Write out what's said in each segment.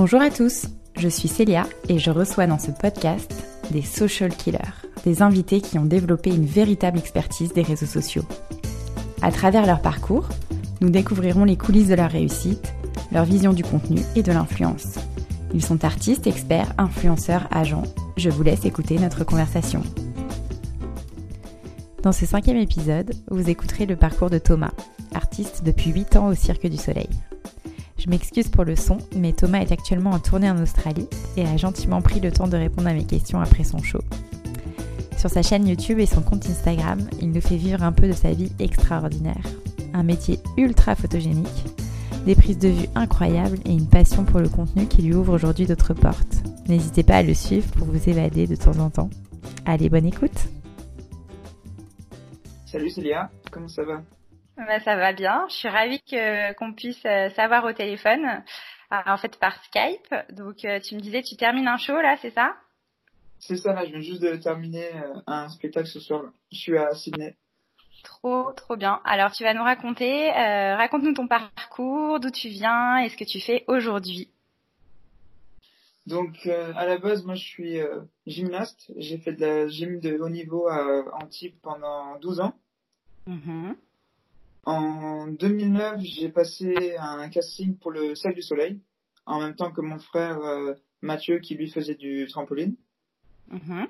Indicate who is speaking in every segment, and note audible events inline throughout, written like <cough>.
Speaker 1: Bonjour à tous, je suis Célia et je reçois dans ce podcast des social killers, des invités qui ont développé une véritable expertise des réseaux sociaux. À travers leur parcours, nous découvrirons les coulisses de leur réussite, leur vision du contenu et de l'influence. Ils sont artistes, experts, influenceurs, agents. Je vous laisse écouter notre conversation. Dans ce cinquième épisode, vous écouterez le parcours de Thomas, artiste depuis 8 ans au Cirque du Soleil. M'excuse pour le son, mais Thomas est actuellement en tournée en Australie et a gentiment pris le temps de répondre à mes questions après son show. Sur sa chaîne YouTube et son compte Instagram, il nous fait vivre un peu de sa vie extraordinaire. Un métier ultra photogénique, des prises de vue incroyables et une passion pour le contenu qui lui ouvre aujourd'hui d'autres portes. N'hésitez pas à le suivre pour vous évader de temps en temps. Allez, bonne écoute
Speaker 2: Salut Célia, comment ça va?
Speaker 3: Bah, Ça va bien, je suis ravie qu'on puisse euh, savoir au téléphone, en fait par Skype. Donc euh, tu me disais, tu termines un show là, c'est ça?
Speaker 2: C'est ça, là, je viens juste de terminer euh, un spectacle ce soir. Je suis à Sydney.
Speaker 3: Trop, trop bien. Alors tu vas nous raconter, raconte-nous ton parcours, d'où tu viens et ce que tu fais aujourd'hui.
Speaker 2: Donc à la base, moi je suis gymnaste. J'ai fait de la gym de haut niveau à Antibes pendant 12 ans. Mm-hmm. En 2009, j'ai passé un casting pour le Cercle du Soleil, en même temps que mon frère euh, Mathieu qui lui faisait du trampoline. Mm-hmm.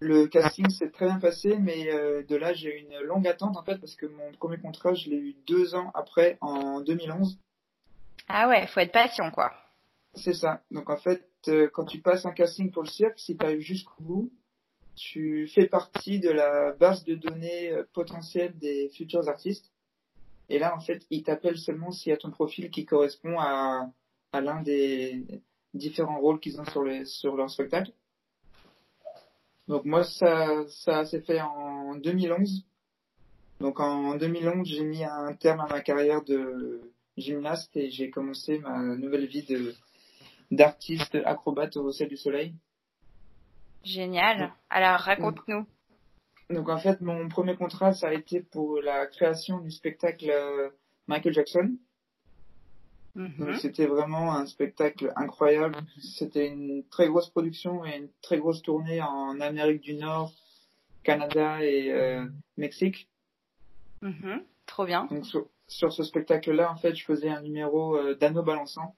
Speaker 2: Le casting s'est très bien passé, mais euh, de là j'ai eu une longue attente en fait parce que mon premier contrat je l'ai eu deux ans après, en 2011.
Speaker 3: Ah ouais, faut être patient quoi.
Speaker 2: C'est ça. Donc en fait, euh, quand tu passes un casting pour le cirque, si tu arrives jusqu'au bout, tu fais partie de la base de données euh, potentielle des futurs artistes. Et là, en fait, ils t'appellent seulement s'il y a ton profil qui correspond à, à l'un des différents rôles qu'ils ont sur, les, sur leur spectacle. Donc moi, ça, ça s'est fait en 2011. Donc en 2011, j'ai mis un terme à ma carrière de gymnaste et j'ai commencé ma nouvelle vie de d'artiste acrobate au ciel du soleil.
Speaker 3: Génial. Alors, raconte-nous.
Speaker 2: Donc, en fait, mon premier contrat, ça a été pour la création du spectacle euh, Michael Jackson. Mm-hmm. C'était vraiment un spectacle incroyable. C'était une très grosse production et une très grosse tournée en Amérique du Nord, Canada et euh, Mexique.
Speaker 3: Mm-hmm. Trop bien.
Speaker 2: Donc, sur, ce spectacle-là, en fait, je faisais un numéro euh, d'anneau balançant.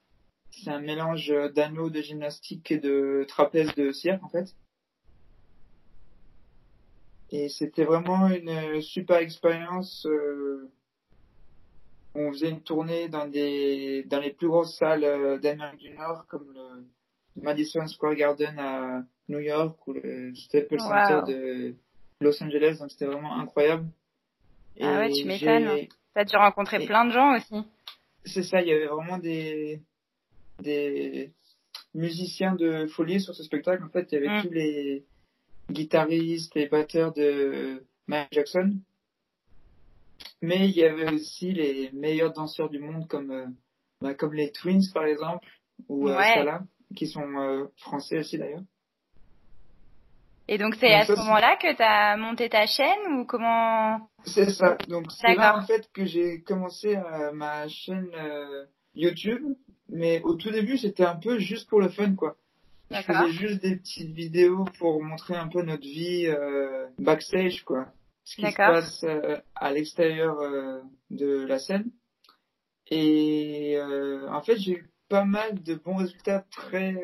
Speaker 2: C'est un mélange d'anneaux de gymnastique et de trapèze de cirque, en fait. Et c'était vraiment une super expérience. Euh, on faisait une tournée dans des dans les plus grosses salles euh, d'Amérique du Nord, comme le Madison Square Garden à New York ou le Staples Center de Los Angeles. Donc c'était vraiment incroyable.
Speaker 3: ah ouais, tu m'étonnes. T'as dû rencontrer plein de gens aussi.
Speaker 2: C'est ça, il y avait vraiment des des musiciens de folie sur ce spectacle. En fait, il y avait mm. tous les guitariste et batteur de Michael Jackson. Mais il y avait aussi les meilleurs danseurs du monde comme, euh, bah, comme les Twins par exemple, ou euh, Salah, qui sont euh, français aussi d'ailleurs.
Speaker 3: Et donc c'est à ce moment-là que tu as monté ta chaîne ou comment
Speaker 2: C'est ça. Donc c'est là en fait que j'ai commencé ma chaîne YouTube, mais au tout début c'était un peu juste pour le fun quoi. Je faisais juste des petites vidéos pour montrer un peu notre vie euh, backstage, quoi. Ce qui se passe euh, à l'extérieur euh, de la scène. Et euh, en fait, j'ai eu pas mal de bons résultats très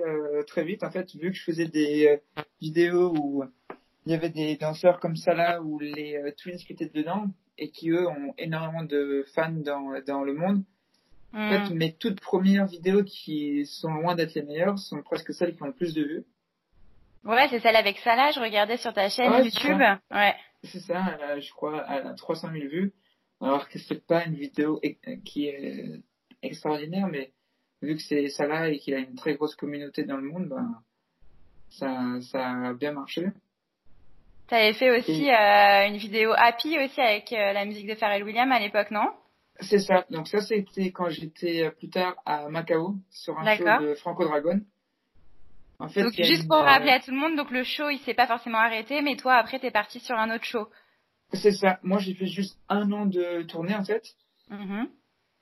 Speaker 2: très vite. En fait, vu que je faisais des vidéos où il y avait des danseurs comme ça là, ou les Twins qui étaient dedans, et qui eux ont énormément de fans dans, dans le monde. En fait, mm. mes toutes premières vidéos qui sont loin d'être les meilleures sont presque celles qui ont le plus de vues.
Speaker 3: Ouais, c'est celle avec Salah, je regardais sur ta chaîne YouTube. Ouais.
Speaker 2: C'est ça, je crois, elle a 300 000 vues. Alors que c'est pas une vidéo qui est extraordinaire, mais vu que c'est Salah et qu'il a une très grosse communauté dans le monde, ben, ça, ça a bien marché.
Speaker 3: T'avais fait aussi euh, une vidéo Happy aussi avec euh, la musique de Pharrell Williams à l'époque, non?
Speaker 2: C'est ça. Donc ça, c'était quand j'étais euh, plus tard à Macao sur un show de Franco Dragon.
Speaker 3: En fait, donc juste pour rappeler à tout le monde, donc le show il s'est pas forcément arrêté, mais toi après t'es parti sur un autre show.
Speaker 2: C'est ça. Moi j'ai fait juste un an de tournée en fait. Mm-hmm.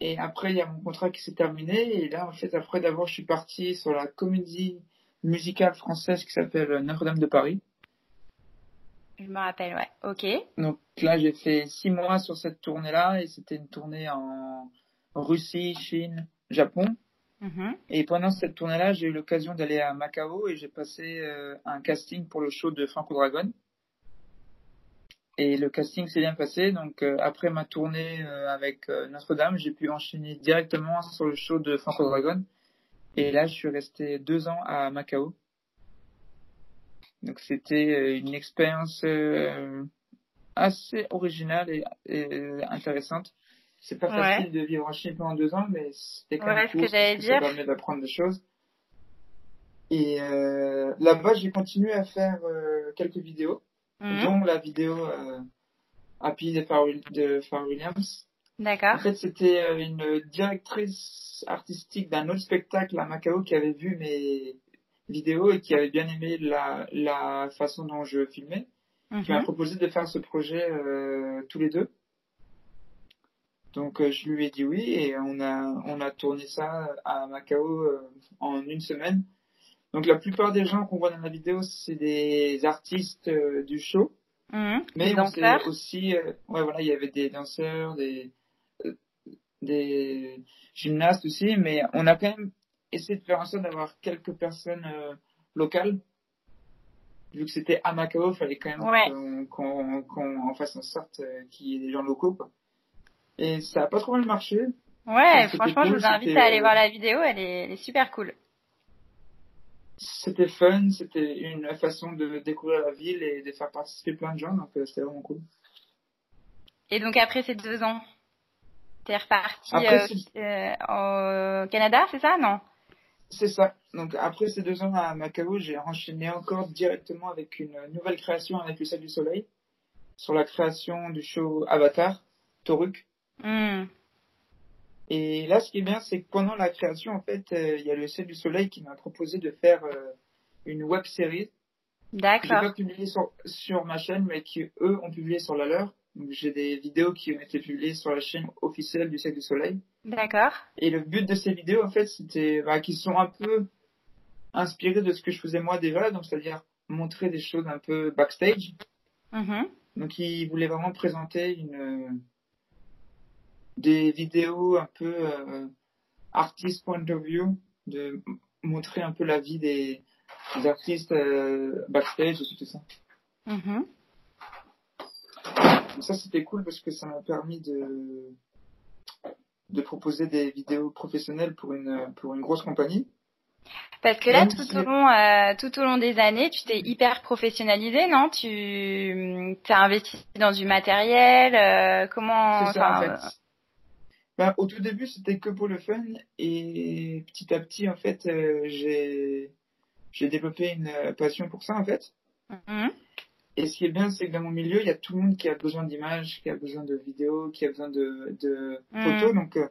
Speaker 2: Et après, il y a mon contrat qui s'est terminé. Et là, en fait, après d'abord, je suis parti sur la comédie musicale française qui s'appelle Notre-Dame de Paris.
Speaker 3: Je me rappelle, ouais. Ok.
Speaker 2: Donc là, j'ai fait six mois sur cette tournée-là et c'était une tournée en Russie, Chine, Japon. Mm-hmm. Et pendant cette tournée-là, j'ai eu l'occasion d'aller à Macao et j'ai passé euh, un casting pour le show de Franco Dragon. Et le casting s'est bien passé. Donc euh, après ma tournée euh, avec Notre-Dame, j'ai pu enchaîner directement sur le show de Franco Dragon. Et là, je suis resté deux ans à Macao. Donc c'était euh, une expérience euh, assez originale et, intéressante. C'est pas facile de vivre en Chine pendant deux ans, mais c'était quand même cool. Que que ça permet d'apprendre des choses. Et euh, là-bas, j'ai continué à faire euh, quelques vidéos, mhm. dont la vidéo euh, Happy de Pharrell Williams.
Speaker 3: D'accord.
Speaker 2: En fait, c'était une directrice artistique d'un autre spectacle à Macao qui avait vu mes vidéo et qui avait bien aimé la, la façon dont je filmais, qui m'a mhm. proposé de faire ce projet euh, tous les deux. Donc euh, je lui ai dit oui et on a on a tourné ça à Macao euh, en une semaine. Donc la plupart des gens qu'on voit dans la vidéo c'est des artistes du show,
Speaker 3: mhm.
Speaker 2: mais on aussi ouais voilà il y avait des danseurs, des des gymnastes aussi, mais on a quand même essayer de faire en sorte d'avoir quelques personnes euh, locales. Vu que c'était à Macao, il fallait quand même qu'on en fasse en sorte euh, qu'il y ait des gens locaux. Quoi. Et ça a pas trop mal marché.
Speaker 3: Ouais, franchement, je vous invite à aller euh, voir la vidéo, elle est, elle est super cool.
Speaker 2: C'était fun, c'était une façon de découvrir la ville et de faire participer plein de gens, donc c'était vraiment cool.
Speaker 3: Et donc après ces deux ans, t'es reparti au Canada, c'est ça, non
Speaker 2: c'est ça. Donc après ces deux ans à Macao, j'ai enchaîné encore directement avec une nouvelle création avec le Ciel du Soleil sur la création du show Avatar, Toruk.
Speaker 3: Hmm.
Speaker 2: Et là, ce qui est bien, c'est que pendant la création, en fait, euh, il y a le Ciel du Soleil qui m'a proposé de faire euh, une web série.
Speaker 3: D'accord.
Speaker 2: Que pas publié sur, sur ma chaîne, mais qui eux ont publié sur la leur. J'ai des vidéos qui ont été publiées sur la chaîne officielle du Ciel du Soleil.
Speaker 3: D'accord.
Speaker 2: Et le but de ces vidéos, en fait, c'était bah, qu'ils sont un peu inspirés de ce que je faisais moi déjà, donc c'est-à-dire montrer des choses un peu backstage.
Speaker 3: Mm-hmm.
Speaker 2: Donc ils voulaient vraiment présenter une des vidéos un peu euh, artist point of view, de montrer un peu la vie des, artistes euh, backstage et tout ça. Ça c'était cool parce que ça m'a permis de de proposer des vidéos professionnelles pour une pour une grosse compagnie.
Speaker 3: Parce que là, tout au long, euh, tout au long des années, tu t'es hyper professionnalisé, non? Tu as investi dans du matériel. Euh, comment
Speaker 2: C'est ça, en fait. Ben, au tout début, c'était que pour le fun, et petit à petit, en fait, euh, j'ai j'ai développé une passion pour ça, en fait.
Speaker 3: Mm-hmm.
Speaker 2: Et ce qui est bien, c'est que dans mon milieu, il y a tout le monde qui a besoin d'images, qui a besoin de vidéos, qui a besoin de, de mm. photos. Donc, euh,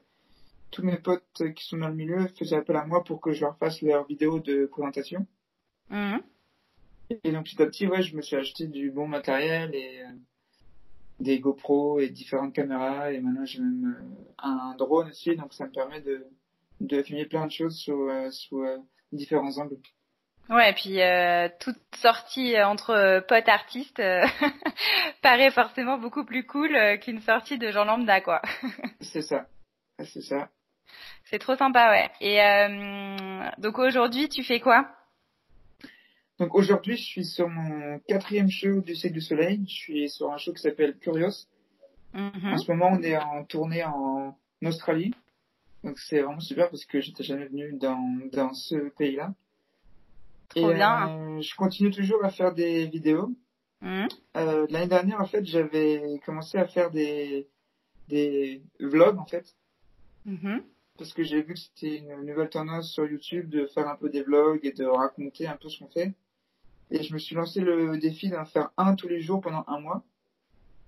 Speaker 2: tous mes potes qui sont dans le milieu faisaient appel à moi pour que je leur fasse leurs vidéos de présentation.
Speaker 3: Mm.
Speaker 2: Et donc, petit à petit, ouais, je me suis acheté du bon matériel et euh, des GoPro et différentes caméras. Et maintenant, j'ai même euh, un drone aussi. Donc, ça me permet de, de filmer plein de choses sous, sous différents angles.
Speaker 3: Ouais, et puis euh, toute sortie entre euh, potes artistes euh, <laughs> paraît forcément beaucoup plus cool qu'une sortie de Jean lambda, quoi. <laughs>
Speaker 2: c'est ça, c'est ça.
Speaker 3: C'est trop sympa, ouais. Et donc aujourd'hui, tu fais quoi?
Speaker 2: Donc aujourd'hui, je suis sur mon quatrième show du Cirque du Soleil. Je suis sur un show qui s'appelle Curious.
Speaker 3: Mm-hmm.
Speaker 2: En ce moment, on est en tournée en Australie. Donc c'est vraiment super parce que j'étais jamais venu dans, dans ce pays-là.
Speaker 3: Trop bien. Euh,
Speaker 2: je continue toujours à faire des vidéos.
Speaker 3: Mmh.
Speaker 2: Euh, L'année dernière, en fait, j'avais commencé à faire des, des vlogs, en fait.
Speaker 3: Mmh.
Speaker 2: Parce que j'ai vu que c'était une nouvelle tendance sur YouTube de faire un peu des vlogs et de raconter un peu ce qu'on fait. Et je me suis lancé le défi d'en faire un tous les jours pendant un mois.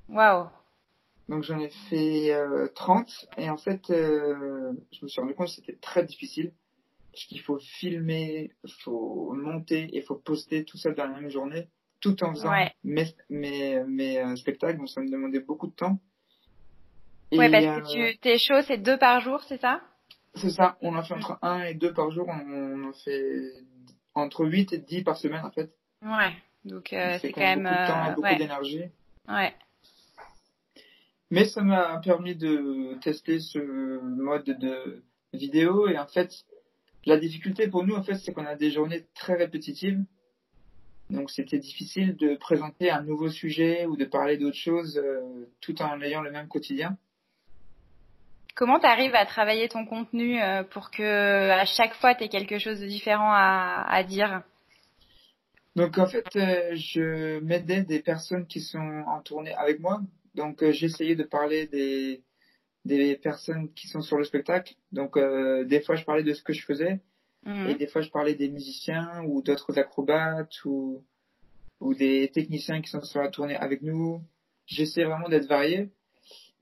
Speaker 3: Waouh.
Speaker 2: Donc j'en ai fait euh, 30 et en fait euh, je me suis rendu compte que c'était très difficile qu'il faut filmer, il faut monter et faut poster tout ça dans la même journée, tout en faisant mes, mes, mes euh, spectacles. Donc ça me demandait beaucoup de temps.
Speaker 3: ouais, parce que tu, tes shows, c'est deux par jour, c'est ça?
Speaker 2: C'est ça. On en fait entre un et deux par jour. On en fait entre 8 et 10 par semaine, en fait.
Speaker 3: Ouais. Donc, euh, c'est quand même.
Speaker 2: Beaucoup de temps, beaucoup d'énergie. Ouais. Mais ça m'a permis de tester ce mode de vidéo et en fait, la difficulté pour nous, en fait, c'est qu'on a des journées très répétitives. Donc c'était difficile de présenter un nouveau sujet ou de parler d'autre chose euh, tout en ayant le même quotidien.
Speaker 3: Comment tu arrives à travailler ton contenu euh, pour que à chaque fois tu aies quelque chose de différent à, à dire?
Speaker 2: Donc en fait, euh, je m'aidais des personnes qui sont en tournée avec moi. Donc j'essayais de parler des des personnes qui sont sur le spectacle. Donc euh, des fois je parlais de ce que je faisais mhm. et des fois je parlais des musiciens ou d'autres acrobates ou ou des techniciens qui sont sur la tournée avec nous. J'essaie vraiment d'être varié.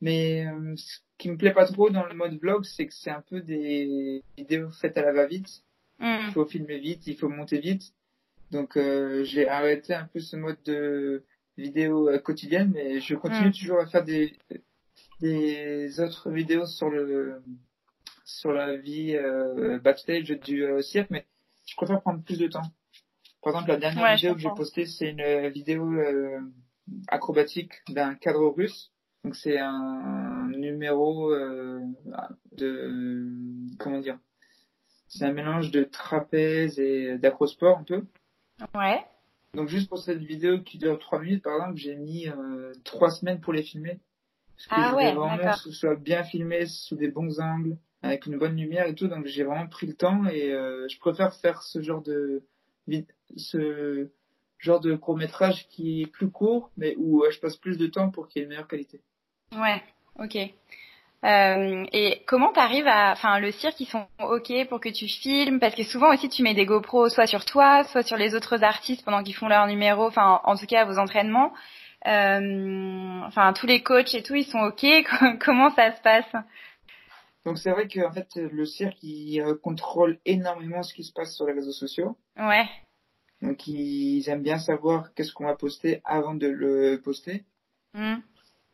Speaker 2: Mais euh, ce qui me plaît pas trop dans le mode vlog, c'est que c'est un peu des vidéos faites à la va-vite. Mhm. Il faut filmer vite, il faut monter vite. Donc euh, j'ai arrêté un peu ce mode de vidéo quotidienne, mais je continue mhm. toujours à faire des des autres vidéos sur le sur la vie euh, backstage du euh, cirque, mais je préfère prendre plus de temps. Par exemple, la dernière vidéo que j'ai postée, c'est une vidéo euh, acrobatique d'un cadre russe. Donc c'est un numéro de comment dire C'est un mélange de trapèze et d'acrosport un peu.
Speaker 3: Ouais.
Speaker 2: Donc juste pour cette vidéo qui dure 3 minutes, par exemple, j'ai mis trois semaines pour les filmer. Parce que ah je vraiment que ce soit bien filmé sous des bons angles, avec une bonne lumière et tout. Donc j'ai vraiment pris le temps et euh, je préfère faire ce genre de ce genre de court métrage qui est plus court, mais où euh, je passe plus de temps pour qu'il y ait une meilleure qualité.
Speaker 3: Ouais, ok. Euh, et comment t'arrives à, enfin, le cirque, ils sont ok pour que tu filmes, parce que souvent aussi tu mets des GoPros soit sur toi, soit sur les autres artistes pendant qu'ils font leur numéro, enfin, en tout cas vos entraînements. Euh, enfin, tous les coachs et tout, ils sont ok. <laughs> Comment ça se passe?
Speaker 2: Donc c'est vrai que en fait le cirque il contrôle énormément ce qui se passe sur les réseaux sociaux.
Speaker 3: Ouais.
Speaker 2: Donc ils aiment bien savoir qu'est-ce qu'on va poster avant de le poster. Mmh.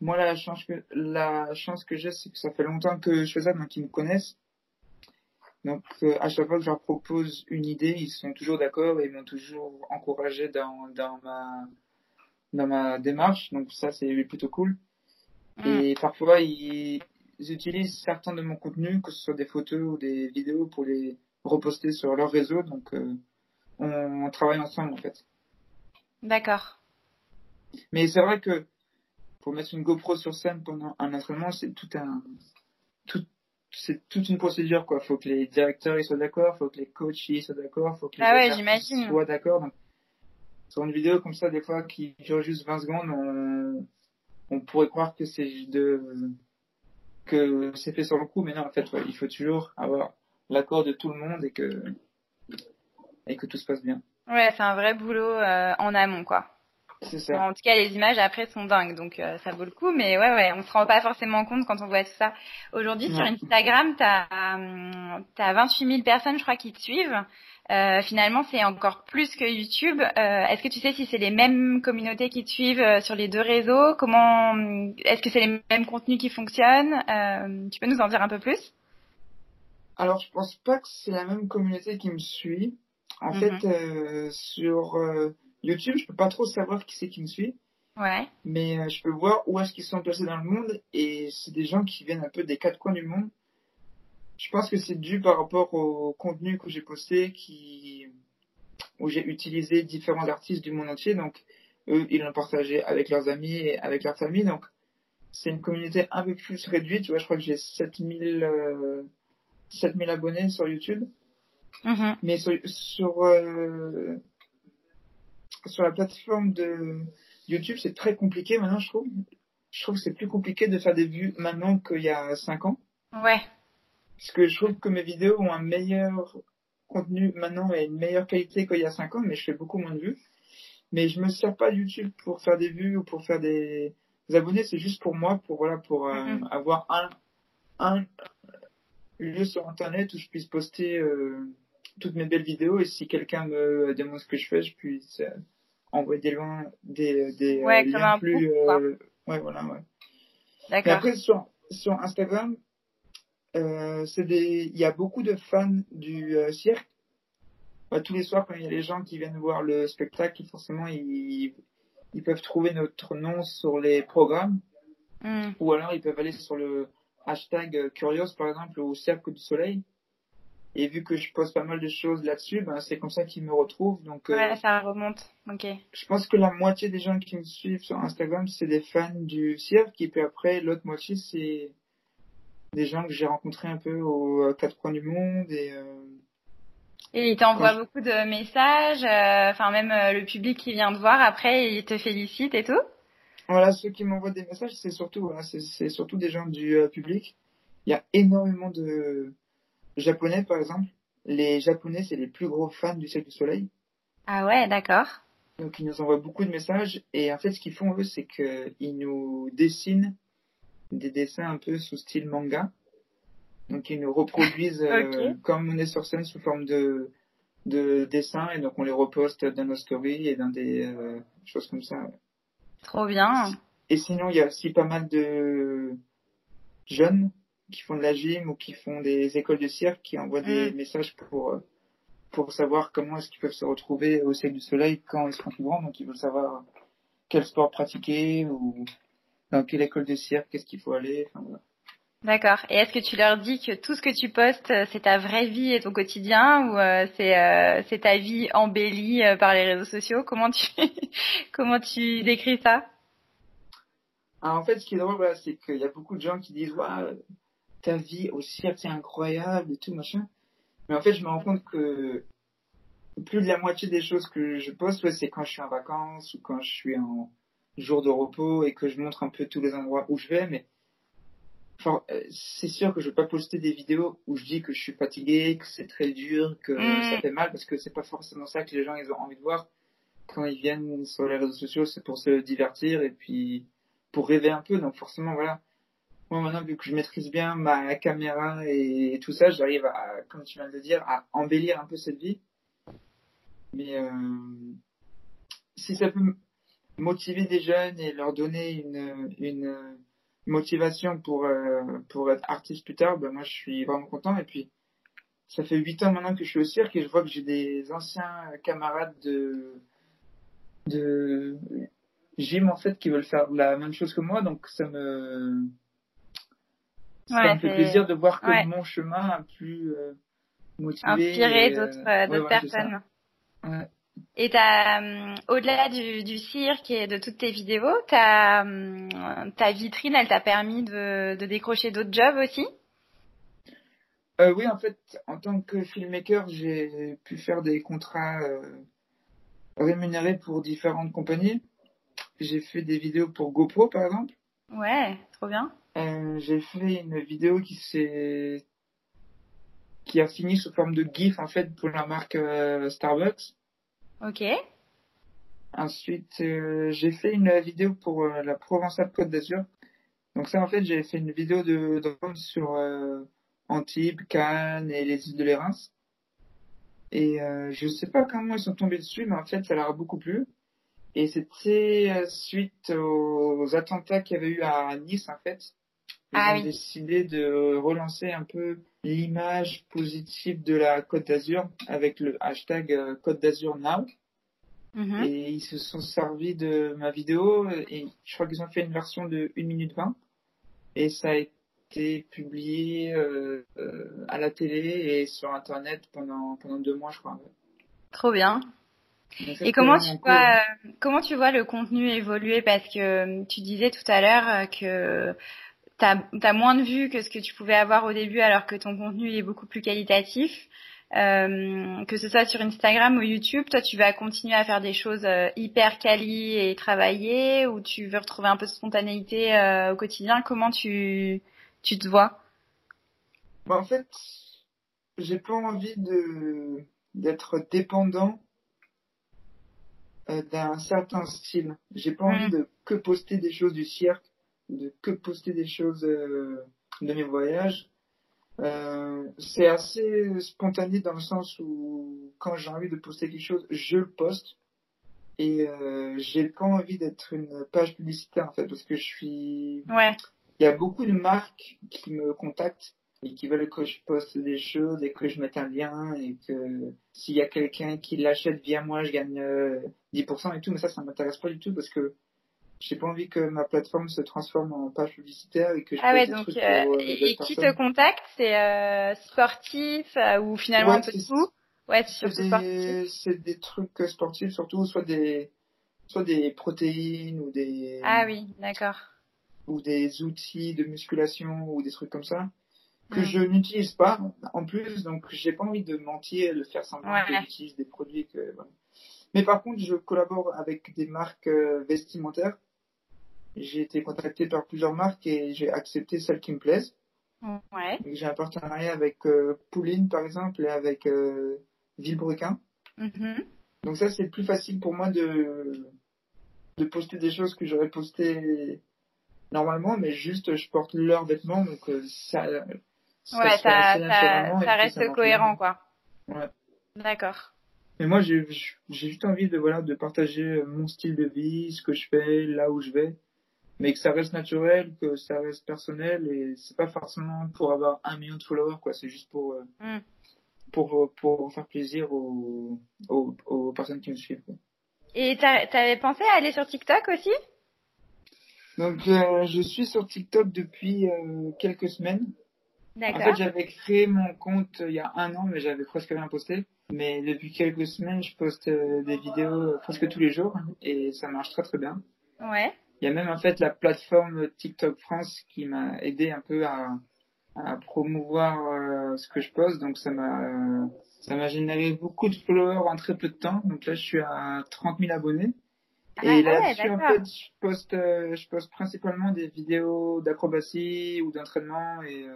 Speaker 2: Moi la chance que la chance que j'ai c'est que ça fait longtemps que je fais ça donc ils me connaissent. Donc euh, à chaque fois que je leur propose une idée, ils sont toujours d'accord et ils m'ont toujours encouragé dans dans ma dans ma démarche, donc ça c'est plutôt cool. Mm. Et parfois ils, utilisent certains de mon contenu, que ce soit des photos ou des vidéos, pour les reposter sur leur réseau, donc euh, on, travaille ensemble en fait.
Speaker 3: D'accord.
Speaker 2: Mais c'est vrai que pour mettre une GoPro sur scène pendant un entraînement, c'est tout un, tout, c'est toute une procédure quoi. Faut que les directeurs ils soient d'accord, faut que les coachs ils soient d'accord, faut que les
Speaker 3: ah ouais,
Speaker 2: soient d'accord. Donc sur une vidéo comme ça, des fois, qui dure juste 20 secondes, on, on pourrait croire que c'est de, que c'est fait sur le coup, mais non, en fait, il faut toujours avoir l'accord de tout le monde et que, et que tout se passe bien.
Speaker 3: Ouais, c'est un vrai boulot euh, en amont, quoi.
Speaker 2: C'est ça.
Speaker 3: En tout cas, les images après sont dingues, donc euh, ça vaut le coup. Mais ouais, ouais, on se rend pas forcément compte quand on voit tout ça. Aujourd'hui, sur Instagram, t'as as 28 000 personnes, je crois, qui te suivent. Euh, finalement, c'est encore plus que YouTube. Euh, est-ce que tu sais si c'est les mêmes communautés qui te suivent euh, sur les deux réseaux? Comment Est-ce que c'est les mêmes contenus qui fonctionnent? Tu peux nous en dire un peu plus?
Speaker 2: Alors, je pense pas que c'est la même communauté qui me suit. En mhm. fait, sur YouTube, je peux pas trop savoir qui c'est qui me suit.
Speaker 3: Ouais.
Speaker 2: Mais je peux voir où est-ce qu'ils sont placés dans le monde et c'est des gens qui viennent un peu des quatre coins du monde. Je pense que c'est dû par rapport au contenu que j'ai posté qui, où j'ai utilisé différents artistes du monde entier. Donc, eux, ils l'ont partagé avec leurs amis et avec leur famille. Donc, c'est une communauté un peu plus réduite. Tu vois, je crois que j'ai 7000, euh, 7000 abonnés sur YouTube. Mm-hmm. Mais sur, sur, euh, sur la plateforme de YouTube, c'est très compliqué maintenant, je trouve. Je trouve que c'est plus compliqué de faire des vues maintenant qu'il y a 5 ans.
Speaker 3: Ouais.
Speaker 2: Parce que je trouve que mes vidéos ont un meilleur contenu maintenant et une meilleure qualité qu'il y a 5 ans, mais je fais beaucoup moins de vues. Mais je me sers pas de YouTube pour faire des vues ou pour faire des, abonnés, c'est juste pour moi, pour voilà, pour euh, mm-hmm. avoir un, un lieu sur internet où je puisse poster euh, toutes mes belles vidéos et si quelqu'un me demande ce que je fais, je puisse euh, envoyer des loin des, des
Speaker 3: ouais, liens plus
Speaker 2: ouais voilà ouais.
Speaker 3: D'accord.
Speaker 2: après sur sur Instagram, euh, des, il y a beaucoup de fans du euh, cirque. Bah, tous les soirs, quand il y a les gens qui viennent voir le spectacle, forcément, ils, ils peuvent trouver notre nom sur les programmes. Hmm. Ou alors, ils peuvent aller sur le hashtag Curios, par exemple, au Cercle du Soleil. Et vu que je poste pas mal de choses là-dessus, ben, c'est comme ça qu'ils me retrouvent. Donc,
Speaker 3: ouais, euh, ça remonte. Ok.
Speaker 2: Je pense que la moitié des gens qui me suivent sur Instagram, c'est des fans du cirque. Et puis après, l'autre moitié, c'est des gens que j'ai rencontrés un peu aux quatre coins du monde. Et, euh...
Speaker 3: et ils t'envoient beaucoup de messages. Euh, enfin, même euh, le public qui vient te voir, après, il te félicite et tout.
Speaker 2: Voilà, ceux qui m'envoient des messages, c'est surtout, c'est surtout des gens du public. Il y a énormément de japonais, par exemple, les japonais, c'est les plus gros fans du Cirque du Soleil.
Speaker 3: Ah ouais, d'accord.
Speaker 2: Donc, ils nous envoient beaucoup de messages. Et en fait, ce qu'ils font, eux, c'est qu'ils nous dessinent des dessins un peu sous style manga. Donc, ils nous reproduisent euh, comme on est sur scène sous forme de, de dessins. Et donc, on les reposte dans nos stories et dans des euh, choses comme ça.
Speaker 3: Trop bien.
Speaker 2: Et sinon, il y a aussi pas mal de jeunes qui font de la gym ou qui font des écoles de cirque qui envoient des mm. messages pour euh, pour savoir comment est-ce qu'ils peuvent se retrouver au Cirque du Soleil quand ils seront plus grands. Donc ils veulent savoir quel sport pratiquer ou dans quelle école de cirque qu'est-ce qu'il faut aller. Enfin, voilà.
Speaker 3: D'accord. Et est-ce que tu leur dis que tout ce que tu postes, euh, c'est ta vraie vie et ton quotidien ou euh, c'est c'est ta vie embellie par les réseaux sociaux? Comment tu <laughs> comment tu décris ça?
Speaker 2: Ah, En fait, ce qui est drôle, voilà, c'est qu'il y a beaucoup de gens qui disent ouais, ta vie au cirque, c'est incroyable et tout, machin. Mais en fait, je me rends compte que plus de la moitié des choses que je poste, c'est quand je suis en vacances ou quand je suis en jour de repos et que je montre un peu tous les endroits où je vais. Mais enfin, euh, c'est sûr que je vais pas poster des vidéos où je dis que je suis fatigué, que c'est très dur, que mm. ça fait mal, parce que c'est pas forcément ça que les gens ils ont envie de voir quand ils viennent sur les réseaux sociaux. C'est pour se divertir et puis pour rêver un peu. Donc forcément, voilà moi maintenant vu que je maîtrise bien ma caméra et tout ça, j'arrive à, comme tu viens de le dire, à embellir un peu cette vie. Mais euh, si ça peut motiver des jeunes et leur donner une, une motivation pour euh, pour être artiste plus tard, ben moi je suis vraiment content. Et puis ça fait huit ans maintenant que je suis au cirque et je vois que j'ai des anciens camarades de de gym en fait qui veulent faire la même chose que moi, donc ça me ça me fait plaisir de voir que mon chemin a pu euh, motiver.
Speaker 3: Inspirer d'autres euh, personnes. Et t'as, euh, au-delà du, du, cirque et de toutes tes vidéos, ta, ta vitrine, elle t'a permis de, de décrocher d'autres jobs aussi?
Speaker 2: Euh, Oui, en fait, en tant que filmmaker, j'ai pu faire des contrats euh, rémunérés pour différentes compagnies. J'ai fait des vidéos pour GoPro, par exemple.
Speaker 3: Ouais, trop bien.
Speaker 2: Euh, j'ai fait une vidéo qui s'est qui a fini sous forme de GIF en fait pour la marque euh, Starbucks.
Speaker 3: Ok.
Speaker 2: Ensuite, euh, j'ai fait une vidéo pour la Provençale Côte d'Azur. Donc ça, en fait, j'ai fait une vidéo de drone sur Antibes, Cannes et les îles de l'Érins. Et je sais pas comment ils sont tombés dessus, mais en fait, ça leur a beaucoup plu. Et c'était suite aux attentats qu'il y avait eu à Nice, en fait. Ah ont décidé de relancer un peu l'image positive de la Côte d'Azur avec le hashtag euh, Côte d'Azur Now. Mhm. Et ils se sont servis de ma vidéo et je crois qu'ils ont fait une version de 1 minute 20 et ça a été publié euh, euh, à la télé et sur internet pendant pendant deux mois je crois.
Speaker 3: Trop bien. Et comment tu vois comment tu vois le contenu évoluer? Parce que tu disais tout à l'heure que t'as as moins de vues que ce que tu pouvais avoir au début alors que ton contenu est beaucoup plus qualitatif. Euh, que ce soit sur Instagram ou YouTube, toi tu vas continuer à faire des choses euh, hyper quali et travaillées ou tu veux retrouver un peu de spontanéité euh, au quotidien? Comment tu, tu te vois?
Speaker 2: Bah, En fait, j'ai pas envie de d'être dépendant euh, d'un certain style. J'ai pas envie mmh. de que poster des choses du cirque de que poster des choses euh, de mes voyages. Euh, c'est assez spontané dans le sens où quand j'ai envie de poster quelque chose, je le poste. Et euh, j'ai pas envie d'être une page publicitaire en fait parce que je suis
Speaker 3: ouais.
Speaker 2: il y a beaucoup de marques qui me contactent et qui veulent que je poste des choses et que je mette un lien et que s'il y a quelqu'un qui l'achète via moi, je gagne 10% euh, et tout. Mais ça, ça m'intéresse pas du tout parce que j'ai pas envie que ma plateforme se transforme en page publicitaire et que je
Speaker 3: ah ouais donc euh, euh, et, qui te contacte? C'est euh, sportif ou finalement un peu de tout?
Speaker 2: Ouais c'est c'est des trucs sportifs surtout soit des soit des protéines ou des
Speaker 3: ah oui d'accord.
Speaker 2: ou des outils de musculation ou des trucs comme ça que je n'utilise pas en plus, donc j'ai pas envie de mentir, de faire semblant que j'utilise des produits que. Mais par contre, je collabore avec des marques euh, vestimentaires. J'ai été contacté par plusieurs marques et j'ai accepté celles qui me plaisent.
Speaker 3: Ouais.
Speaker 2: J'ai un partenariat avec euh, Pouline par exemple et avec euh, Villebrequin.
Speaker 3: Mm-hmm.
Speaker 2: Donc ça c'est plus facile pour moi de de poster des choses que j'aurais postées normalement, mais juste je porte leurs vêtements donc ça
Speaker 3: ouais, ça, ça, reste cohérent, quoi.
Speaker 2: Ouais.
Speaker 3: D'accord.
Speaker 2: Mais moi, j'ai juste envie de, voilà, de partager mon style de vie, ce que je fais, là où je vais. Mais que ça reste naturel, que ça reste personnel et c'est pas forcément pour avoir un million de followers, quoi. C'est juste pour, euh, hmm. pour, pour faire plaisir aux, aux, aux personnes qui me suivent. Quoi.
Speaker 3: Et t'avais pensé à aller sur TikTok aussi?
Speaker 2: Donc, euh, je suis sur TikTok depuis euh, quelques semaines. En fait, j'avais créé mon compte il y a un an, mais j'avais presque rien posté. Mais depuis quelques semaines, je poste euh, des vidéos presque tous les jours et ça marche très très bien.
Speaker 3: Ouais.
Speaker 2: Il y a même en fait la plateforme TikTok France qui m'a aidé un peu à, à promouvoir euh, ce que je poste. Donc ça m'a ça m'a généré beaucoup de followers en très peu de temps. Donc là, je suis à 30 000 abonnés. Ah et là-dessus, en fait, je poste, euh, je poste principalement des vidéos d'acrobatie ou d'entraînement et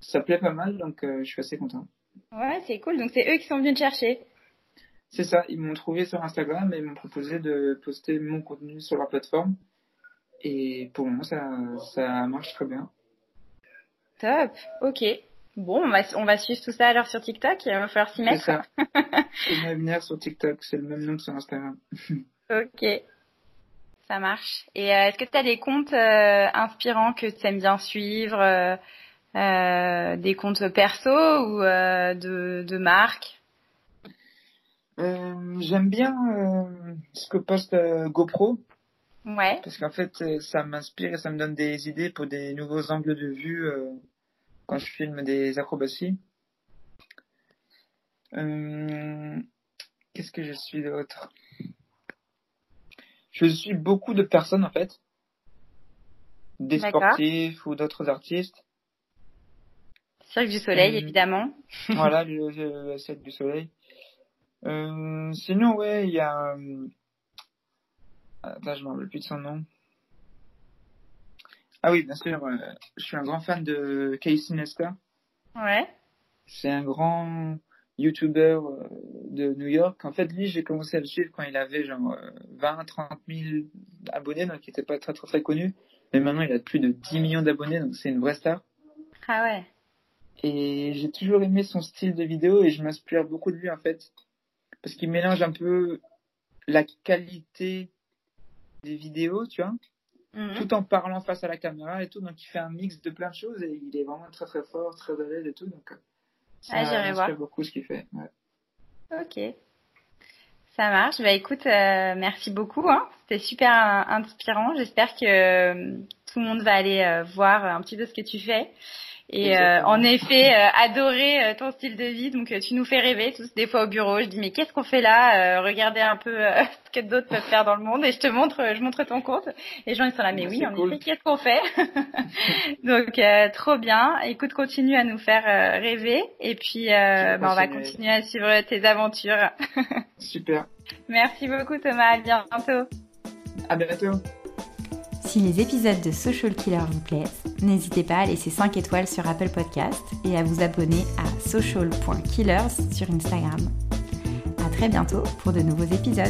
Speaker 2: ça plaît pas mal, donc euh, je suis assez content.
Speaker 3: Ouais, c'est cool. Donc c'est eux qui sont venus te chercher.
Speaker 2: C'est ça, ils m'ont trouvé sur Instagram et ils m'ont proposé de poster mon contenu sur leur plateforme. Et pour moi, ça, ça marche très bien.
Speaker 3: Top, ok. Bon, on va, on va suivre tout ça alors sur TikTok on va falloir s'y mettre. <laughs>
Speaker 2: C'est ça. c'est sur TikTok, c'est le même nom que sur Instagram. <laughs>
Speaker 3: ok. Ça marche. Et euh, est-ce que tu as des comptes euh, inspirants que tu aimes bien suivre euh, des comptes perso ou euh, de, de marque
Speaker 2: euh, J'aime bien ce que poste GoPro.
Speaker 3: Ouais.
Speaker 2: Parce qu'en fait, ça m'inspire et ça me donne des idées pour des nouveaux angles de vue quand je filme des acrobaties. Qu'est-ce que je suis d'autre? Je suis beaucoup de personnes en fait, des sportifs ou d'autres artistes.
Speaker 3: Cirque du Soleil, euh, évidemment.
Speaker 2: voilà, <laughs> le, Cirque du Soleil. Euh, sinon, ouais, il y a... Euh, attends, je me rappelle plus de son nom. Ah oui, bien sûr, je suis un grand fan de Casey Neistat.
Speaker 3: Ouais.
Speaker 2: C'est un grand YouTuber de New York. En fait, lui, j'ai commencé à le suivre quand il avait genre 20, 30 000 abonnés, donc il était pas très très très connu. Mais maintenant, il a plus de 10 millions d'abonnés, donc c'est une vraie star.
Speaker 3: Ah ouais.
Speaker 2: Et j'ai toujours aimé son style de vidéo et je m'inspire beaucoup de lui en fait. Parce qu'il mélange un peu la qualité des vidéos, tu vois, mhm. tout en parlant face à la caméra et tout. Donc il fait un mix de plein de choses et il est vraiment très très fort, très à l'aise et tout. Donc ça ah, m'inspire beaucoup ce qu'il fait.
Speaker 3: Ok. Ça marche. Bah écoute, euh, merci beaucoup. Hein. C'était super inspirant. J'espère que euh, tout le monde va aller euh, voir un petit peu ce que tu fais. Et euh, en effet, euh, adorer euh, ton style de vie. Donc, tu nous fais rêver tous des fois au bureau. Je dis mais qu'est-ce qu'on fait là? Regardez un peu <laughs> ce que d'autres peuvent faire dans le monde. Et je te montre, je montre ton compte. Et les gens ils sont là mais oui, en effet, qu'est-ce qu'on fait? <laughs> Donc, trop bien. Écoute, continue à nous faire rêver. Et puis, bah, on va continuer à suivre tes aventures. <laughs>
Speaker 2: Super.
Speaker 3: Merci beaucoup Thomas. À bientôt.
Speaker 2: À bientôt.
Speaker 1: Si les épisodes de Social Killer vous plaisent, n'hésitez pas à laisser 5 étoiles sur Apple Podcast et à vous abonner à social.killers sur Instagram. À très bientôt pour de nouveaux épisodes.